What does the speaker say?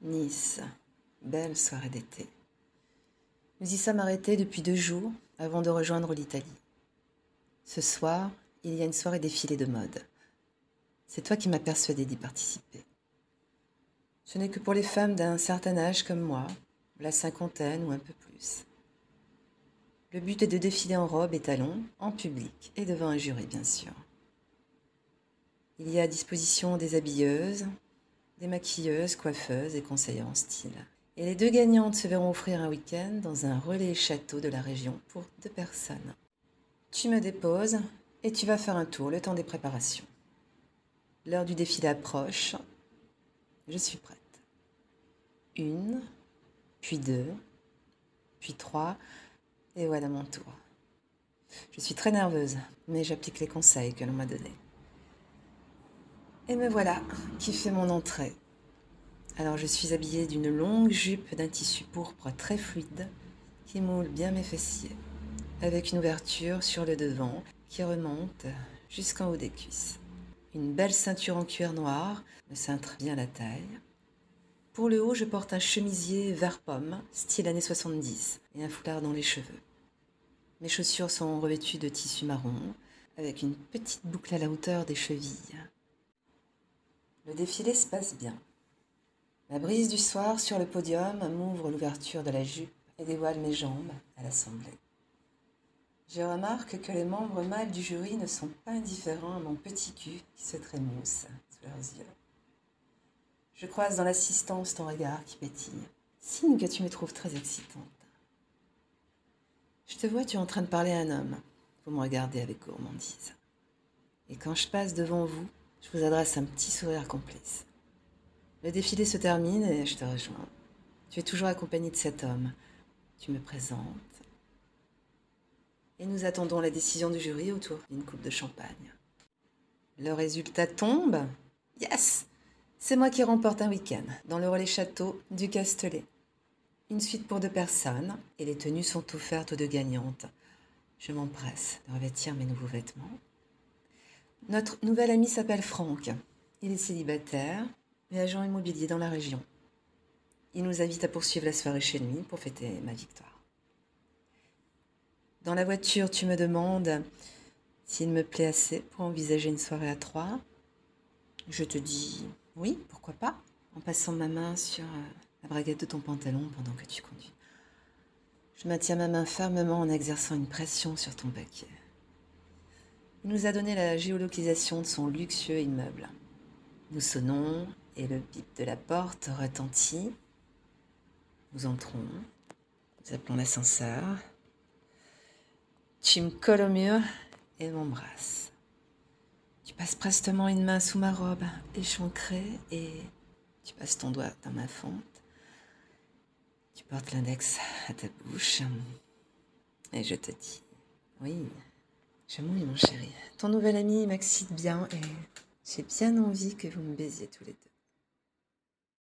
Nice, belle soirée d'été. Nous y sommes arrêtés depuis deux jours avant de rejoindre l'Italie. Ce soir, il y a une soirée défilée de mode. C'est toi qui m'as persuadé d'y participer. Ce n'est que pour les femmes d'un certain âge comme moi, la cinquantaine ou un peu plus. Le but est de défiler en robe et talons, en public et devant un jury, bien sûr. Il y a à disposition des habilleuses, des maquilleuses, coiffeuses et conseillers en style. Et les deux gagnantes se verront offrir un week-end dans un relais château de la région pour deux personnes. Tu me déposes et tu vas faire un tour le temps des préparations. L'heure du défilé approche. Je suis prête. Une, puis deux, puis trois, et voilà mon tour. Je suis très nerveuse, mais j'applique les conseils que l'on m'a donnés. Et me voilà, qui fait mon entrée. Alors je suis habillée d'une longue jupe d'un tissu pourpre très fluide qui moule bien mes fessiers, avec une ouverture sur le devant qui remonte jusqu'en haut des cuisses. Une belle ceinture en cuir noir me cintre bien la taille. Pour le haut, je porte un chemisier vert pomme, style années 70, et un foulard dans les cheveux. Mes chaussures sont revêtues de tissu marron, avec une petite boucle à la hauteur des chevilles. Le défilé se passe bien. La brise du soir sur le podium m'ouvre l'ouverture de la jupe et dévoile mes jambes à l'assemblée. Je remarque que les membres mâles du jury ne sont pas indifférents à mon petit cul qui se trémousse sous leurs yeux. Je croise dans l'assistance ton regard qui pétille, signe que tu me trouves très excitante. Je te vois, tu es en train de parler à un homme. Vous me regardez avec gourmandise. Et quand je passe devant vous, je vous adresse un petit sourire complice. Le défilé se termine et je te rejoins. Tu es toujours accompagné de cet homme. Tu me présentes. Et nous attendons la décision du jury autour d'une coupe de champagne. Le résultat tombe. Yes C'est moi qui remporte un week-end dans le relais château du Castellet. Une suite pour deux personnes et les tenues sont offertes aux deux gagnantes. Je m'empresse de revêtir mes nouveaux vêtements notre nouvel ami s'appelle Franck. Il est célibataire et agent immobilier dans la région. Il nous invite à poursuivre la soirée chez lui pour fêter ma victoire. Dans la voiture, tu me demandes s'il me plaît assez pour envisager une soirée à trois. Je te dis oui, pourquoi pas, en passant ma main sur euh, la braguette de ton pantalon pendant que tu conduis. Je maintiens ma main fermement en exerçant une pression sur ton paquet. Il nous a donné la géolocalisation de son luxueux immeuble. Nous sonnons et le bip de la porte retentit. Nous entrons. Nous appelons l'ascenseur. Tu me colles au mur et m'embrasses. Tu passes prestement une main sous ma robe échancrée et tu passes ton doigt dans ma fente. Tu portes l'index à ta bouche et je te dis oui. Je mouille, mon chéri. Ton nouvel ami m'excite bien et j'ai bien envie que vous me baisiez tous les deux.